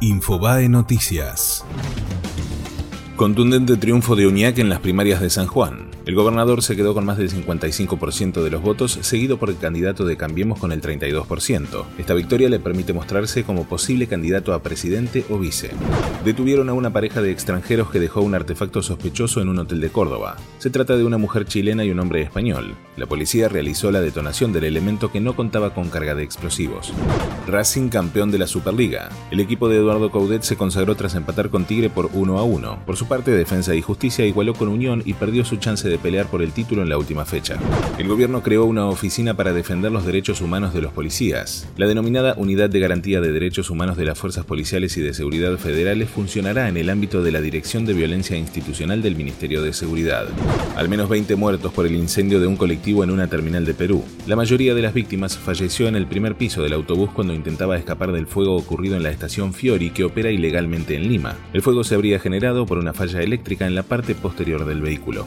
Infobae Noticias. Contundente triunfo de Uñac en las primarias de San Juan. El gobernador se quedó con más del 55% de los votos, seguido por el candidato de Cambiemos con el 32%. Esta victoria le permite mostrarse como posible candidato a presidente o vice. Detuvieron a una pareja de extranjeros que dejó un artefacto sospechoso en un hotel de Córdoba. Se trata de una mujer chilena y un hombre español. La policía realizó la detonación del elemento que no contaba con carga de explosivos. Racing campeón de la Superliga. El equipo de Eduardo Coudet se consagró tras empatar con Tigre por 1 a 1. Por su parte, Defensa y Justicia igualó con Unión y perdió su chance de pelear por el título en la última fecha. El gobierno creó una oficina para defender los derechos humanos de los policías. La denominada Unidad de Garantía de Derechos Humanos de las Fuerzas Policiales y de Seguridad Federales funcionará en el ámbito de la Dirección de Violencia Institucional del Ministerio de Seguridad. Al menos 20 muertos por el incendio de un colectivo en una terminal de Perú. La mayoría de las víctimas falleció en el primer piso del autobús cuando intentaba escapar del fuego ocurrido en la estación Fiori que opera ilegalmente en Lima. El fuego se habría generado por una falla eléctrica en la parte posterior del vehículo